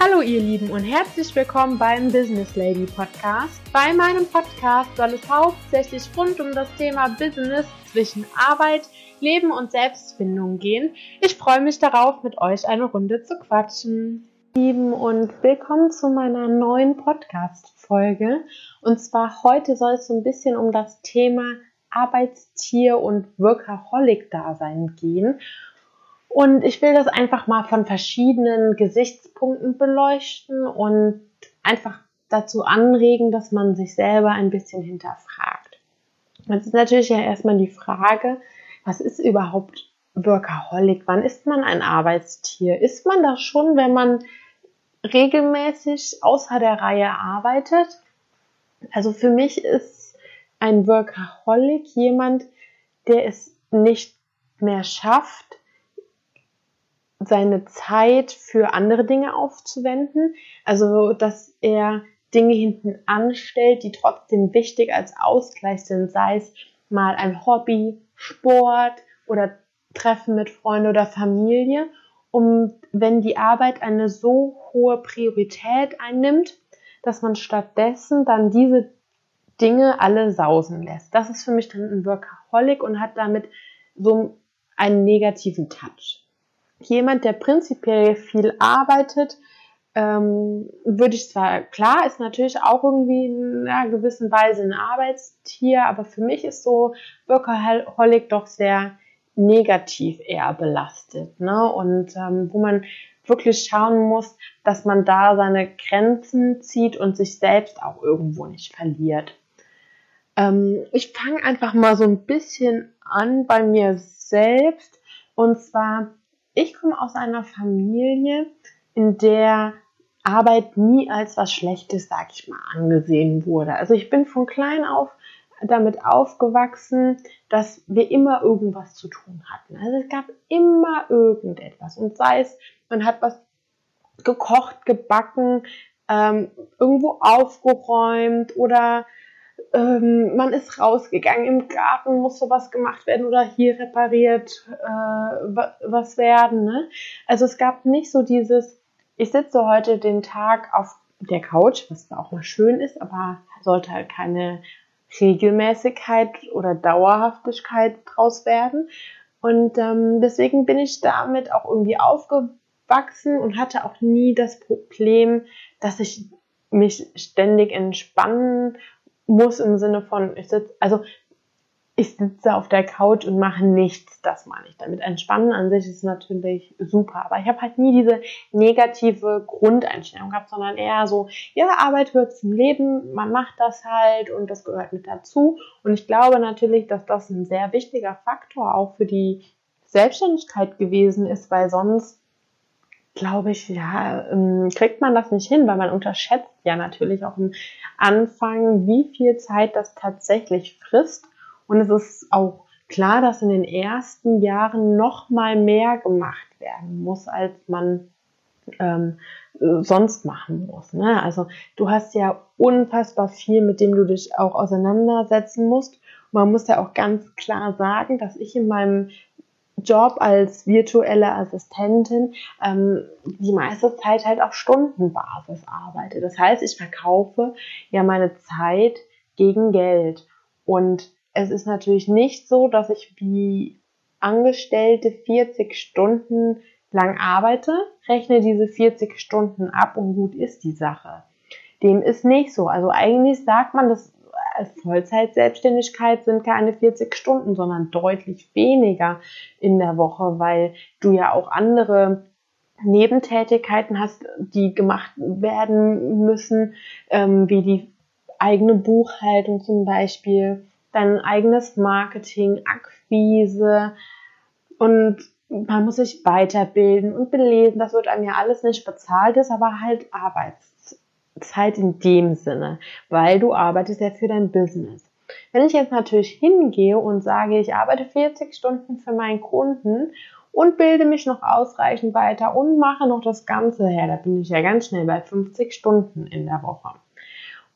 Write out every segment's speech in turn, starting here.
Hallo ihr Lieben und herzlich willkommen beim Business Lady Podcast. Bei meinem Podcast soll es hauptsächlich rund um das Thema Business zwischen Arbeit, Leben und Selbstfindung gehen. Ich freue mich darauf, mit euch eine Runde zu quatschen. Lieben und willkommen zu meiner neuen Podcast-Folge. Und zwar heute soll es so ein bisschen um das Thema Arbeitstier und Workaholic-Dasein gehen. Und ich will das einfach mal von verschiedenen Gesichtspunkten beleuchten und einfach dazu anregen, dass man sich selber ein bisschen hinterfragt. Das ist natürlich ja erstmal die Frage, was ist überhaupt Workaholic? Wann ist man ein Arbeitstier? Ist man das schon, wenn man regelmäßig außer der Reihe arbeitet? Also für mich ist ein Workaholic jemand, der es nicht mehr schafft, seine Zeit für andere Dinge aufzuwenden. Also, dass er Dinge hinten anstellt, die trotzdem wichtig als Ausgleich sind, sei es mal ein Hobby, Sport oder Treffen mit Freunden oder Familie. Und wenn die Arbeit eine so hohe Priorität einnimmt, dass man stattdessen dann diese Dinge alle sausen lässt. Das ist für mich dann ein Workaholic und hat damit so einen negativen Touch jemand, der prinzipiell viel arbeitet, ähm, würde ich zwar, klar, ist natürlich auch irgendwie in einer gewissen Weise ein Arbeitstier, aber für mich ist so Workaholic doch sehr negativ eher belastet. Ne? Und ähm, wo man wirklich schauen muss, dass man da seine Grenzen zieht und sich selbst auch irgendwo nicht verliert. Ähm, ich fange einfach mal so ein bisschen an bei mir selbst. Und zwar ich komme aus einer Familie, in der Arbeit nie als was Schlechtes, sag ich mal, angesehen wurde. Also ich bin von klein auf damit aufgewachsen, dass wir immer irgendwas zu tun hatten. Also es gab immer irgendetwas. Und sei es, man hat was gekocht, gebacken, ähm, irgendwo aufgeräumt oder ähm, man ist rausgegangen, im Garten musste was gemacht werden oder hier repariert äh, was werden. Ne? Also es gab nicht so dieses, ich sitze heute den Tag auf der Couch, was auch mal schön ist, aber sollte halt keine Regelmäßigkeit oder Dauerhaftigkeit draus werden. Und ähm, deswegen bin ich damit auch irgendwie aufgewachsen und hatte auch nie das Problem, dass ich mich ständig entspannen muss im Sinne von, ich sitze, also ich sitze auf der Couch und mache nichts, das meine ich damit. Entspannen an sich ist natürlich super, aber ich habe halt nie diese negative Grundeinstellung gehabt, sondern eher so, ja, Arbeit gehört zum Leben, man macht das halt und das gehört mit dazu. Und ich glaube natürlich, dass das ein sehr wichtiger Faktor auch für die Selbstständigkeit gewesen ist, weil sonst glaube ich, ja, ähm, kriegt man das nicht hin, weil man unterschätzt ja natürlich auch am Anfang, wie viel Zeit das tatsächlich frisst. Und es ist auch klar, dass in den ersten Jahren noch mal mehr gemacht werden muss, als man ähm, sonst machen muss. Ne? Also du hast ja unfassbar viel, mit dem du dich auch auseinandersetzen musst. Man muss ja auch ganz klar sagen, dass ich in meinem Job als virtuelle Assistentin ähm, die meiste Zeit halt auf Stundenbasis arbeite. Das heißt, ich verkaufe ja meine Zeit gegen Geld. Und es ist natürlich nicht so, dass ich wie Angestellte 40 Stunden lang arbeite, rechne diese 40 Stunden ab und gut ist die Sache. Dem ist nicht so. Also eigentlich sagt man, das Vollzeitselbstständigkeit sind keine 40 Stunden, sondern deutlich weniger in der Woche, weil du ja auch andere Nebentätigkeiten hast, die gemacht werden müssen, ähm, wie die eigene Buchhaltung zum Beispiel, dein eigenes Marketing, Akquise und man muss sich weiterbilden und belesen. Das wird einem ja alles nicht bezahlt, ist aber halt Arbeits Zeit in dem Sinne, weil du arbeitest ja für dein Business. Wenn ich jetzt natürlich hingehe und sage, ich arbeite 40 Stunden für meinen Kunden und bilde mich noch ausreichend weiter und mache noch das Ganze her, da bin ich ja ganz schnell bei 50 Stunden in der Woche.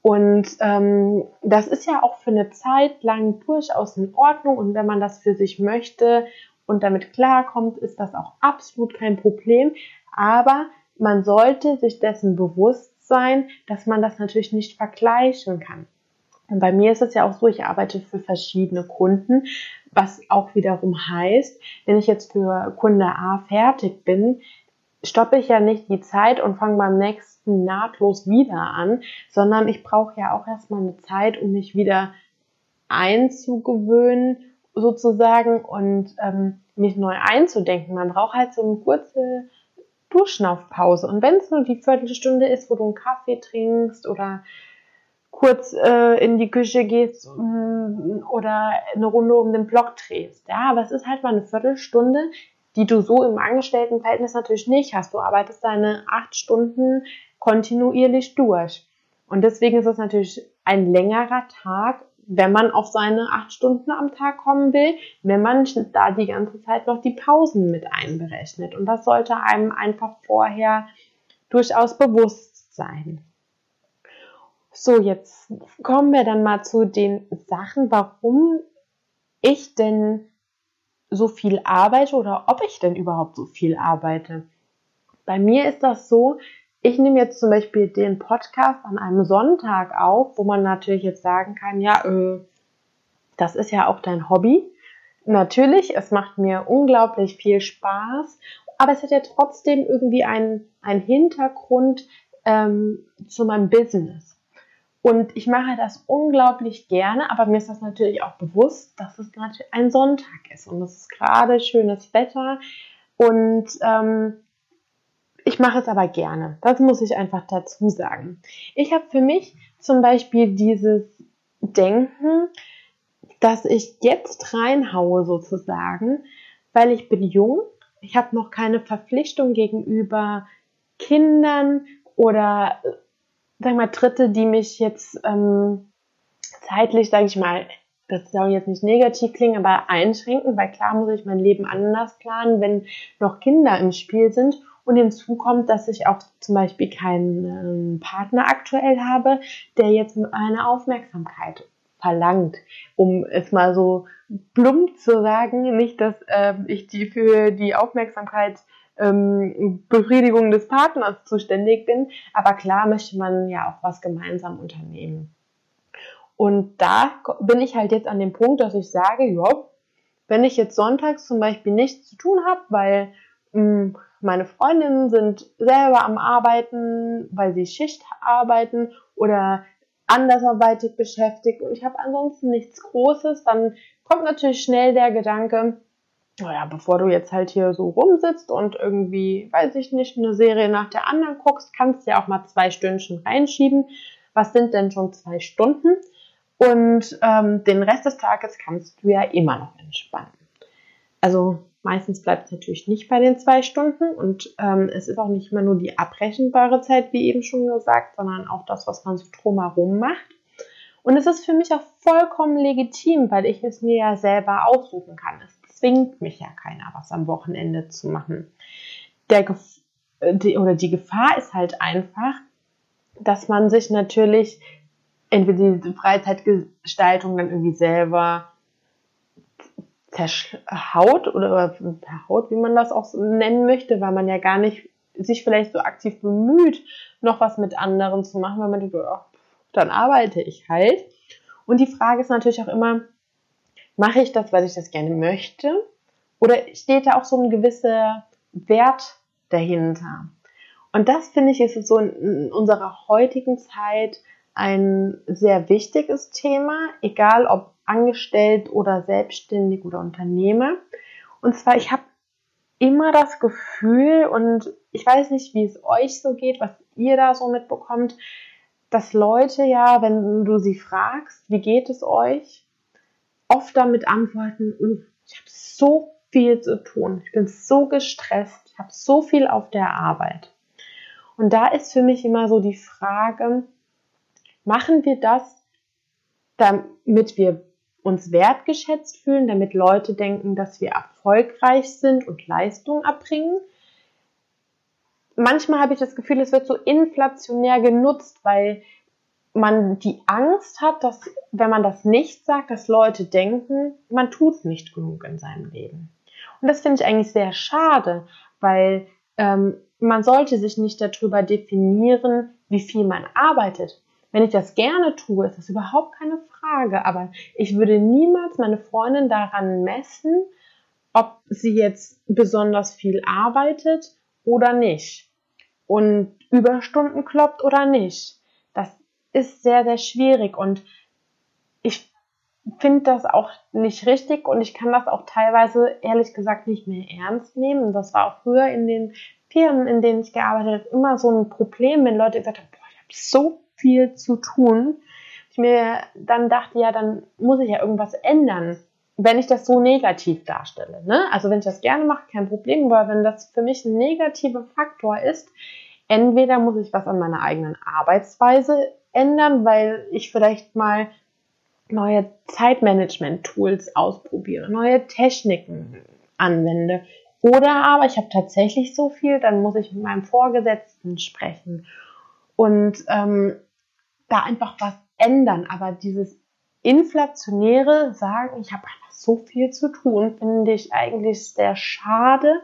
Und ähm, das ist ja auch für eine Zeit lang durchaus in Ordnung und wenn man das für sich möchte und damit klarkommt, ist das auch absolut kein Problem. Aber man sollte sich dessen bewusst sein, dass man das natürlich nicht vergleichen kann. Und bei mir ist es ja auch so, ich arbeite für verschiedene Kunden, was auch wiederum heißt, wenn ich jetzt für Kunde A fertig bin, stoppe ich ja nicht die Zeit und fange beim nächsten nahtlos wieder an, sondern ich brauche ja auch erstmal eine Zeit, um mich wieder einzugewöhnen sozusagen und ähm, mich neu einzudenken. Man braucht halt so eine kurze Durchschnaufpause. Und wenn es nur die Viertelstunde ist, wo du einen Kaffee trinkst oder kurz äh, in die Küche gehst mm, oder eine Runde um den Block drehst. Ja, aber es ist halt mal eine Viertelstunde, die du so im Angestelltenverhältnis natürlich nicht hast. Du arbeitest deine acht Stunden kontinuierlich durch. Und deswegen ist es natürlich ein längerer Tag, wenn man auf seine acht Stunden am Tag kommen will, wenn man da die ganze Zeit noch die Pausen mit einberechnet. Und das sollte einem einfach vorher durchaus bewusst sein. So, jetzt kommen wir dann mal zu den Sachen, warum ich denn so viel arbeite oder ob ich denn überhaupt so viel arbeite. Bei mir ist das so, ich nehme jetzt zum Beispiel den Podcast an einem Sonntag auf, wo man natürlich jetzt sagen kann, ja, äh, das ist ja auch dein Hobby. Natürlich, es macht mir unglaublich viel Spaß, aber es hat ja trotzdem irgendwie einen, einen Hintergrund ähm, zu meinem Business. Und ich mache das unglaublich gerne, aber mir ist das natürlich auch bewusst, dass es natürlich ein Sonntag ist und es ist gerade schönes Wetter und ähm, ich mache es aber gerne. Das muss ich einfach dazu sagen. Ich habe für mich zum Beispiel dieses Denken, dass ich jetzt reinhaue sozusagen, weil ich bin jung, ich habe noch keine Verpflichtung gegenüber Kindern oder sag mal, Dritte, die mich jetzt ähm, zeitlich, sage ich mal, das soll jetzt nicht negativ klingen, aber einschränken, weil klar muss ich mein Leben anders planen, wenn noch Kinder im Spiel sind. Und hinzu kommt, dass ich auch zum Beispiel keinen ähm, Partner aktuell habe, der jetzt meine Aufmerksamkeit verlangt, um es mal so plump zu sagen, nicht, dass äh, ich die für die Aufmerksamkeit ähm, Befriedigung des Partners zuständig bin. Aber klar möchte man ja auch was gemeinsam unternehmen. Und da bin ich halt jetzt an dem Punkt, dass ich sage, ja, wenn ich jetzt sonntags zum Beispiel nichts zu tun habe, weil mh, hm, meine Freundinnen sind selber am Arbeiten, weil sie Schicht arbeiten oder andersweitig beschäftigt und ich habe ansonsten nichts Großes, dann kommt natürlich schnell der Gedanke, naja, bevor du jetzt halt hier so rumsitzt und irgendwie, weiß ich nicht, eine Serie nach der anderen guckst, kannst du ja auch mal zwei Stündchen reinschieben. Was sind denn schon zwei Stunden? Und ähm, den Rest des Tages kannst du ja immer noch entspannen. Also meistens bleibt es natürlich nicht bei den zwei Stunden und ähm, es ist auch nicht immer nur die abrechenbare Zeit, wie eben schon gesagt, sondern auch das, was man so drumherum macht. Und es ist für mich auch vollkommen legitim, weil ich es mir ja selber aussuchen kann. Es zwingt mich ja keiner, was am Wochenende zu machen. Der äh, die, oder die Gefahr ist halt einfach, dass man sich natürlich entweder die Freizeitgestaltung dann irgendwie selber zerhaut oder verhaut, wie man das auch nennen möchte, weil man ja gar nicht sich vielleicht so aktiv bemüht, noch was mit anderen zu machen, weil man denkt, oh, dann arbeite ich halt. Und die Frage ist natürlich auch immer, mache ich das, weil ich das gerne möchte? Oder steht da auch so ein gewisser Wert dahinter? Und das finde ich ist so in unserer heutigen Zeit ein sehr wichtiges Thema, egal ob angestellt oder selbstständig oder Unternehmer. Und zwar, ich habe immer das Gefühl, und ich weiß nicht, wie es euch so geht, was ihr da so mitbekommt, dass Leute ja, wenn du sie fragst, wie geht es euch, oft damit antworten, uh, ich habe so viel zu tun, ich bin so gestresst, ich habe so viel auf der Arbeit. Und da ist für mich immer so die Frage, machen wir das, damit wir uns wertgeschätzt fühlen, damit Leute denken, dass wir erfolgreich sind und Leistung erbringen? Manchmal habe ich das Gefühl, es wird so inflationär genutzt, weil man die Angst hat, dass wenn man das nicht sagt, dass Leute denken, man tut nicht genug in seinem Leben. Und das finde ich eigentlich sehr schade, weil ähm, man sollte sich nicht darüber definieren, wie viel man arbeitet. Wenn ich das gerne tue, ist das überhaupt keine Frage. Aber ich würde niemals meine Freundin daran messen, ob sie jetzt besonders viel arbeitet oder nicht. Und Überstunden kloppt oder nicht. Das ist sehr, sehr schwierig. Und ich finde das auch nicht richtig und ich kann das auch teilweise ehrlich gesagt nicht mehr ernst nehmen. Und das war auch früher in den Firmen, in denen ich gearbeitet habe, immer so ein Problem, wenn Leute gesagt haben, boah, ich habe so viel zu tun. Ich mir dann dachte, ja, dann muss ich ja irgendwas ändern, wenn ich das so negativ darstelle. Ne? Also wenn ich das gerne mache, kein Problem, aber wenn das für mich ein negativer Faktor ist, entweder muss ich was an meiner eigenen Arbeitsweise ändern, weil ich vielleicht mal neue Zeitmanagement-Tools ausprobiere, neue Techniken anwende. Oder aber ich habe tatsächlich so viel, dann muss ich mit meinem Vorgesetzten sprechen und ähm, da einfach was ändern. Aber dieses inflationäre Sagen, ich habe so viel zu tun, finde ich eigentlich sehr schade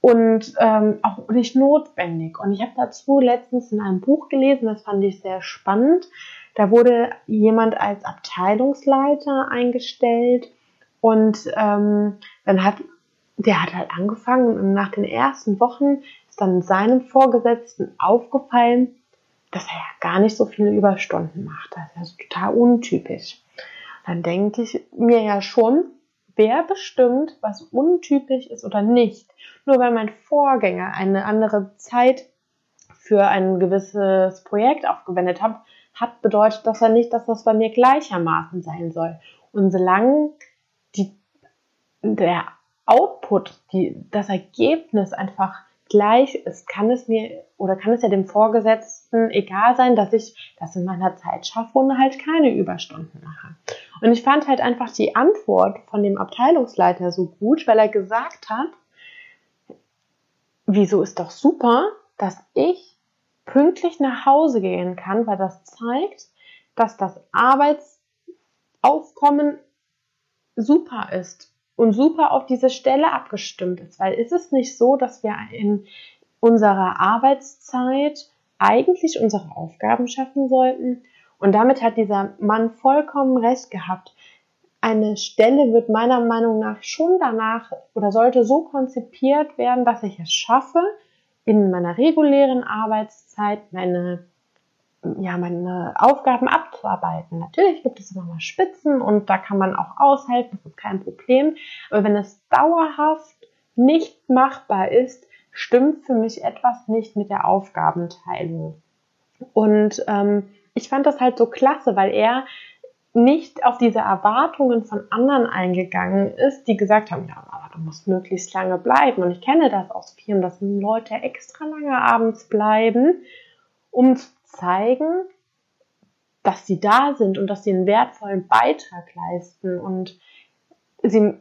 und ähm, auch nicht notwendig. Und ich habe dazu letztens in einem Buch gelesen, das fand ich sehr spannend. Da wurde jemand als Abteilungsleiter eingestellt und ähm, dann hat der hat halt angefangen und nach den ersten Wochen ist dann seinem Vorgesetzten aufgefallen, dass er ja gar nicht so viele Überstunden macht. Das ist ja so total untypisch. Dann denke ich mir ja schon, wer bestimmt, was untypisch ist oder nicht. Nur weil mein Vorgänger eine andere Zeit für ein gewisses Projekt aufgewendet hat, hat bedeutet das ja nicht, dass das bei mir gleichermaßen sein soll. Und solange die, der Output, die, das Ergebnis einfach gleich ist, kann es mir oder kann es ja dem Vorgesetzten egal sein, dass ich das in meiner Zeit schaffe und halt keine Überstunden mache. Und ich fand halt einfach die Antwort von dem Abteilungsleiter so gut, weil er gesagt hat, wieso ist doch super, dass ich pünktlich nach Hause gehen kann, weil das zeigt, dass das Arbeitsaufkommen super ist und super auf diese Stelle abgestimmt ist. Weil ist es nicht so, dass wir in unserer Arbeitszeit eigentlich unsere Aufgaben schaffen sollten? Und damit hat dieser Mann vollkommen recht gehabt. Eine Stelle wird meiner Meinung nach schon danach oder sollte so konzipiert werden, dass ich es schaffe, in meiner regulären Arbeitszeit meine, ja, meine Aufgaben abzuarbeiten. Natürlich gibt es immer mal Spitzen und da kann man auch aushalten, das ist kein Problem. Aber wenn es dauerhaft nicht machbar ist, stimmt für mich etwas nicht mit der Aufgabenteilung. Und ähm, ich fand das halt so klasse, weil er nicht auf diese Erwartungen von anderen eingegangen ist, die gesagt haben, ja, aber du musst möglichst lange bleiben. Und ich kenne das aus Firmen, dass Leute extra lange abends bleiben, um zeigen, dass sie da sind und dass sie einen wertvollen Beitrag leisten. Und sie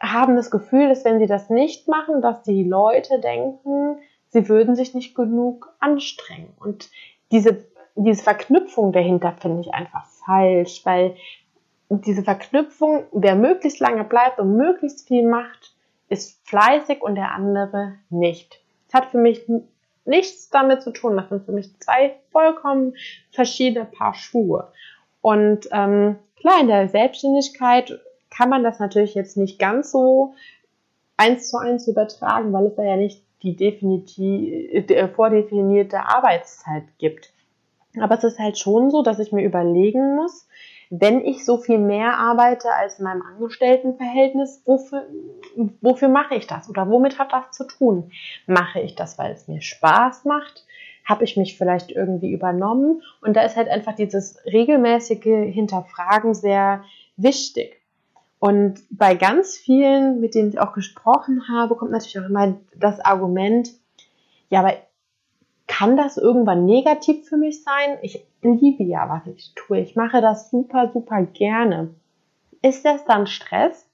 haben das Gefühl, dass wenn sie das nicht machen, dass die Leute denken, sie würden sich nicht genug anstrengen. Und diese, diese Verknüpfung dahinter finde ich einfach falsch, weil diese Verknüpfung, wer möglichst lange bleibt und möglichst viel macht, ist fleißig und der andere nicht. Es hat für mich nichts damit zu tun. Das sind für mich zwei vollkommen verschiedene Paar Schuhe. Und ähm, klar, in der Selbstständigkeit kann man das natürlich jetzt nicht ganz so eins zu eins übertragen, weil es da ja nicht die definitiv, äh, vordefinierte Arbeitszeit gibt. Aber es ist halt schon so, dass ich mir überlegen muss, wenn ich so viel mehr arbeite als in meinem Angestelltenverhältnis, wofür, wofür mache ich das oder womit hat das zu tun? Mache ich das, weil es mir Spaß macht? Habe ich mich vielleicht irgendwie übernommen? Und da ist halt einfach dieses regelmäßige Hinterfragen sehr wichtig. Und bei ganz vielen, mit denen ich auch gesprochen habe, kommt natürlich auch immer das Argument, ja, aber kann das irgendwann negativ für mich sein? Ich liebe ja, was ich tue. Ich mache das super, super gerne. Ist das dann Stress?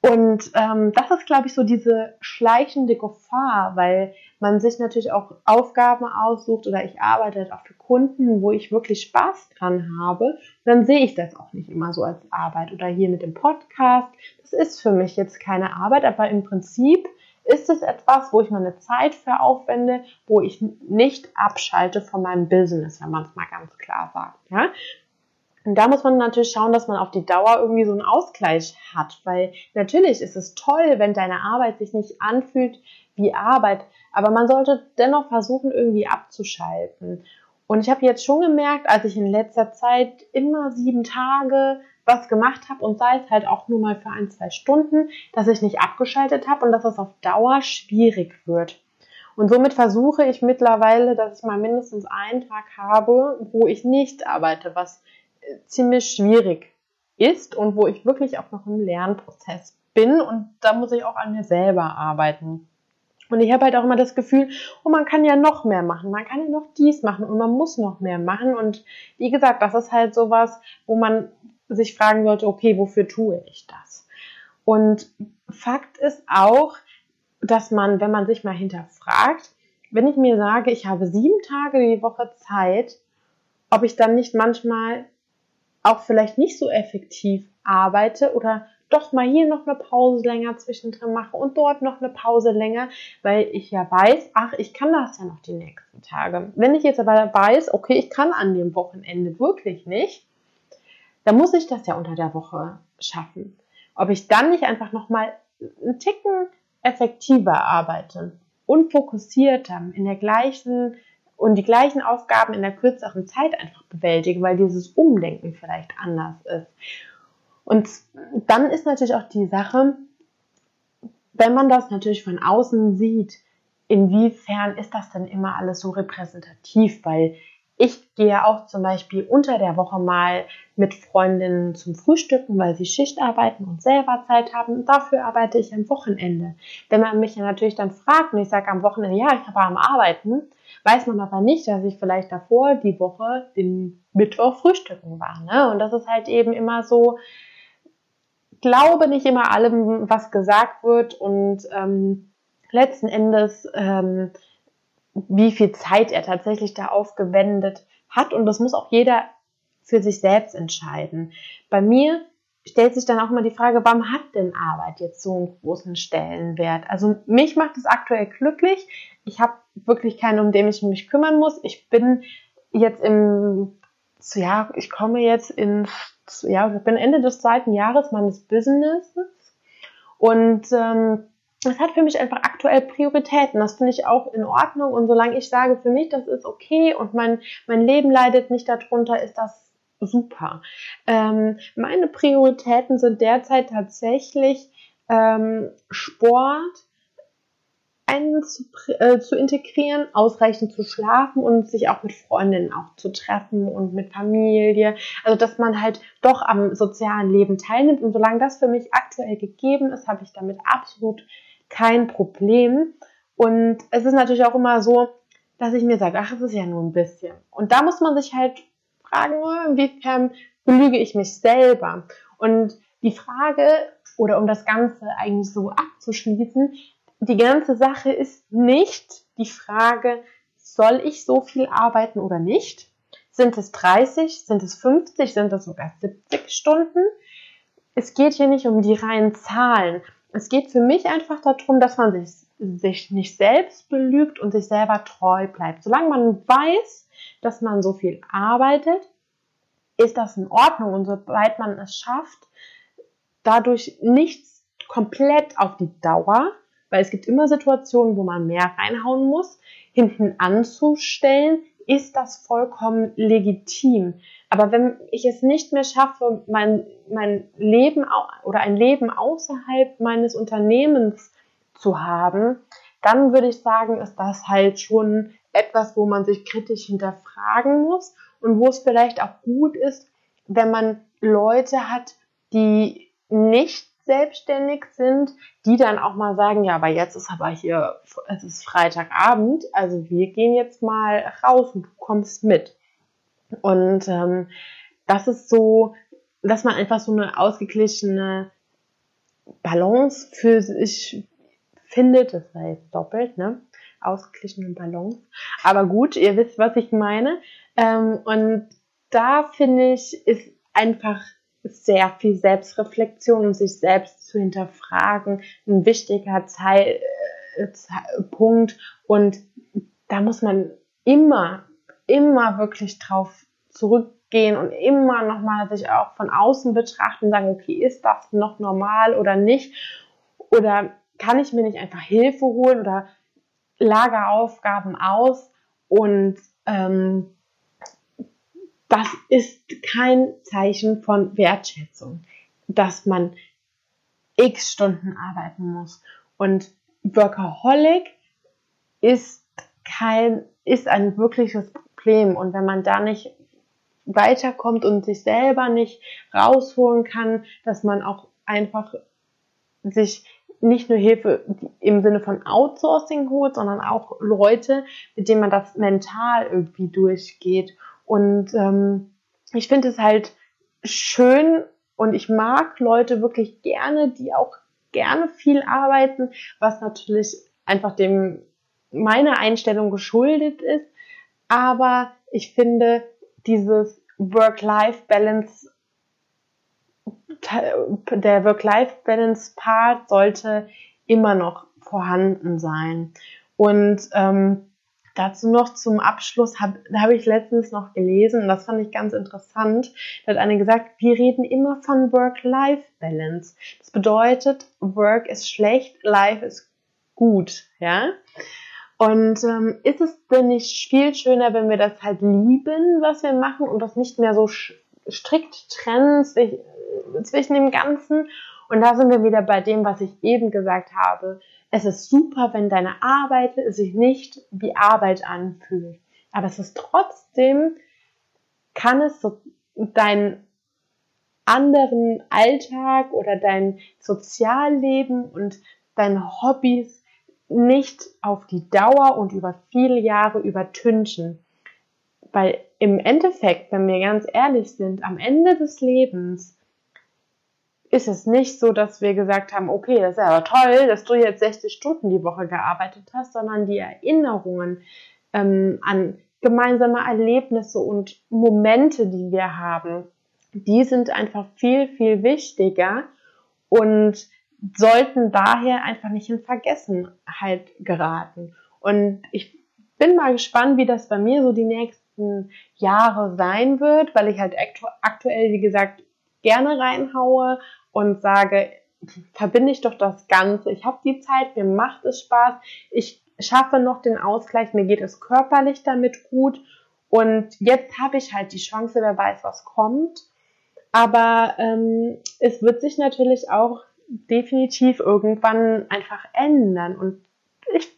Und ähm, das ist, glaube ich, so diese schleichende Gefahr, weil man sich natürlich auch Aufgaben aussucht oder ich arbeite halt auch für Kunden, wo ich wirklich Spaß dran habe. Dann sehe ich das auch nicht immer so als Arbeit. Oder hier mit dem Podcast. Das ist für mich jetzt keine Arbeit, aber im Prinzip ist es etwas, wo ich meine Zeit für aufwende, wo ich nicht abschalte von meinem Business, wenn man es mal ganz klar sagt. Ja? Und da muss man natürlich schauen, dass man auf die Dauer irgendwie so einen Ausgleich hat, weil natürlich ist es toll, wenn deine Arbeit sich nicht anfühlt wie Arbeit, aber man sollte dennoch versuchen, irgendwie abzuschalten. Und ich habe jetzt schon gemerkt, als ich in letzter Zeit immer sieben Tage was gemacht habe und sei es halt auch nur mal für ein, zwei Stunden, dass ich nicht abgeschaltet habe und dass es auf Dauer schwierig wird. Und somit versuche ich mittlerweile, dass ich mal mindestens einen Tag habe, wo ich nicht arbeite, was ziemlich schwierig ist und wo ich wirklich auch noch im Lernprozess bin und da muss ich auch an mir selber arbeiten. Und ich habe halt auch immer das Gefühl, oh, man kann ja noch mehr machen, man kann ja noch dies machen und man muss noch mehr machen. Und wie gesagt, das ist halt sowas, wo man sich fragen sollte, okay, wofür tue ich das? Und Fakt ist auch, dass man, wenn man sich mal hinterfragt, wenn ich mir sage, ich habe sieben Tage die Woche Zeit, ob ich dann nicht manchmal auch vielleicht nicht so effektiv arbeite oder doch mal hier noch eine Pause länger zwischendrin mache und dort noch eine Pause länger, weil ich ja weiß, ach, ich kann das ja noch die nächsten Tage. Wenn ich jetzt aber weiß, okay, ich kann an dem Wochenende wirklich nicht, dann muss ich das ja unter der Woche schaffen. Ob ich dann nicht einfach noch mal einen Ticken effektiver arbeite und fokussierter in der gleichen und die gleichen Aufgaben in der kürzeren Zeit einfach bewältige, weil dieses Umdenken vielleicht anders ist. Und dann ist natürlich auch die Sache, wenn man das natürlich von außen sieht, inwiefern ist das denn immer alles so repräsentativ? Weil ich gehe auch zum Beispiel unter der Woche mal mit Freundinnen zum Frühstücken, weil sie Schicht arbeiten und selber Zeit haben. Dafür arbeite ich am Wochenende. Wenn man mich ja natürlich dann fragt und ich sage am Wochenende, ja, ich habe am Arbeiten, weiß man aber nicht, dass ich vielleicht davor die Woche den Mittwoch frühstücken war. Ne? Und das ist halt eben immer so, glaube nicht immer allem, was gesagt wird und ähm, letzten Endes ähm, wie viel Zeit er tatsächlich da aufgewendet hat. Und das muss auch jeder für sich selbst entscheiden. Bei mir stellt sich dann auch mal die Frage, warum hat denn Arbeit jetzt so einen großen Stellenwert? Also mich macht es aktuell glücklich. Ich habe wirklich keinen, um den ich mich kümmern muss. Ich bin jetzt im, ja, ich komme jetzt ins, ja, ich bin Ende des zweiten Jahres meines Businesses und ähm, das hat für mich einfach aktuell Prioritäten. Das finde ich auch in Ordnung. Und solange ich sage, für mich, das ist okay und mein, mein Leben leidet nicht darunter, ist das super. Ähm, meine Prioritäten sind derzeit tatsächlich ähm, Sport, zu, äh, zu integrieren, ausreichend zu schlafen und sich auch mit Freundinnen auch zu treffen und mit Familie. Also dass man halt doch am sozialen Leben teilnimmt. Und solange das für mich aktuell gegeben ist, habe ich damit absolut kein Problem. Und es ist natürlich auch immer so, dass ich mir sage, ach, es ist ja nur ein bisschen. Und da muss man sich halt fragen, inwiefern belüge ich mich selber. Und die Frage, oder um das Ganze eigentlich so abzuschließen, die ganze Sache ist nicht die Frage, soll ich so viel arbeiten oder nicht? Sind es 30, sind es 50, sind es sogar 70 Stunden? Es geht hier nicht um die reinen Zahlen. Es geht für mich einfach darum, dass man sich, sich nicht selbst belügt und sich selber treu bleibt. Solange man weiß, dass man so viel arbeitet, ist das in Ordnung. Und sobald man es schafft, dadurch nichts komplett auf die Dauer, weil es gibt immer Situationen, wo man mehr reinhauen muss, hinten anzustellen, ist das vollkommen legitim. Aber wenn ich es nicht mehr schaffe, mein, mein Leben oder ein Leben außerhalb meines Unternehmens zu haben, dann würde ich sagen, ist das halt schon etwas, wo man sich kritisch hinterfragen muss und wo es vielleicht auch gut ist, wenn man Leute hat, die nicht selbstständig sind, die dann auch mal sagen, ja, aber jetzt ist aber hier, es ist Freitagabend, also wir gehen jetzt mal raus und du kommst mit. Und ähm, das ist so, dass man einfach so eine ausgeglichene Balance für sich findet, das war jetzt doppelt, ne? Ausgeglichene Balance. Aber gut, ihr wisst, was ich meine. Ähm, und da finde ich, ist einfach sehr viel Selbstreflexion und sich selbst zu hinterfragen. Ein wichtiger Teil, Punkt. Und da muss man immer, immer wirklich drauf zurückgehen und immer nochmal sich auch von außen betrachten und sagen, okay, ist das noch normal oder nicht? Oder kann ich mir nicht einfach Hilfe holen oder Lageraufgaben aus? Und ähm, das ist kein Zeichen von Wertschätzung, dass man x Stunden arbeiten muss. Und Workaholic ist kein, ist ein wirkliches Problem. Und wenn man da nicht weiterkommt und sich selber nicht rausholen kann, dass man auch einfach sich nicht nur Hilfe im Sinne von Outsourcing holt, sondern auch Leute, mit denen man das mental irgendwie durchgeht. Und ähm, ich finde es halt schön und ich mag Leute wirklich gerne, die auch gerne viel arbeiten, was natürlich einfach dem meiner Einstellung geschuldet ist. Aber ich finde dieses Work-Life-Balance der Work-Life-Balance-Part sollte immer noch vorhanden sein. Und ähm, dazu noch zum Abschluss, hab, da habe ich letztens noch gelesen, und das fand ich ganz interessant, da hat eine gesagt, wir reden immer von Work-Life-Balance. Das bedeutet, Work ist schlecht, Life ist gut, ja. Und ähm, ist es denn nicht viel schöner, wenn wir das halt lieben, was wir machen und das nicht mehr so strikt trennen zwischen dem Ganzen. Und da sind wir wieder bei dem, was ich eben gesagt habe. Es ist super, wenn deine Arbeit sich nicht wie Arbeit anfühlt. Aber es ist trotzdem, kann es so deinen anderen Alltag oder dein Sozialleben und deine Hobbys nicht auf die Dauer und über viele Jahre übertünchen. Weil im Endeffekt, wenn wir ganz ehrlich sind, am Ende des Lebens ist es nicht so, dass wir gesagt haben, okay, das ist aber toll, dass du jetzt 60 Stunden die Woche gearbeitet hast, sondern die Erinnerungen ähm, an gemeinsame Erlebnisse und Momente, die wir haben, die sind einfach viel, viel wichtiger und sollten daher einfach nicht in Vergessenheit geraten. Und ich bin mal gespannt, wie das bei mir so die nächsten Jahre sein wird, weil ich halt aktuell, wie gesagt, gerne reinhaue und sage, verbinde ich doch das Ganze. Ich habe die Zeit, mir macht es Spaß, ich schaffe noch den Ausgleich, mir geht es körperlich damit gut und jetzt habe ich halt die Chance, wer weiß, was kommt. Aber ähm, es wird sich natürlich auch definitiv irgendwann einfach ändern und ich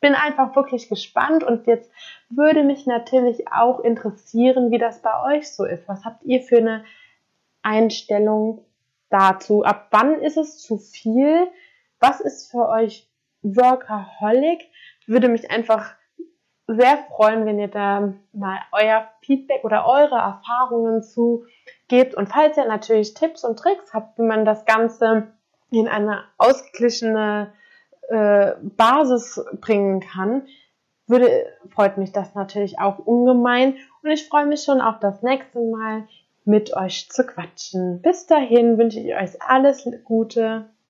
bin einfach wirklich gespannt und jetzt würde mich natürlich auch interessieren, wie das bei euch so ist. Was habt ihr für eine Einstellung dazu? Ab wann ist es zu viel? Was ist für euch Workaholic? Würde mich einfach sehr freuen, wenn ihr da mal euer Feedback oder eure Erfahrungen zu gebt. Und falls ihr natürlich Tipps und Tricks habt, wie man das Ganze in eine ausgeglichene äh, Basis bringen kann, würde, freut mich das natürlich auch ungemein. Und ich freue mich schon auf das nächste Mal mit euch zu quatschen. Bis dahin wünsche ich euch alles Gute.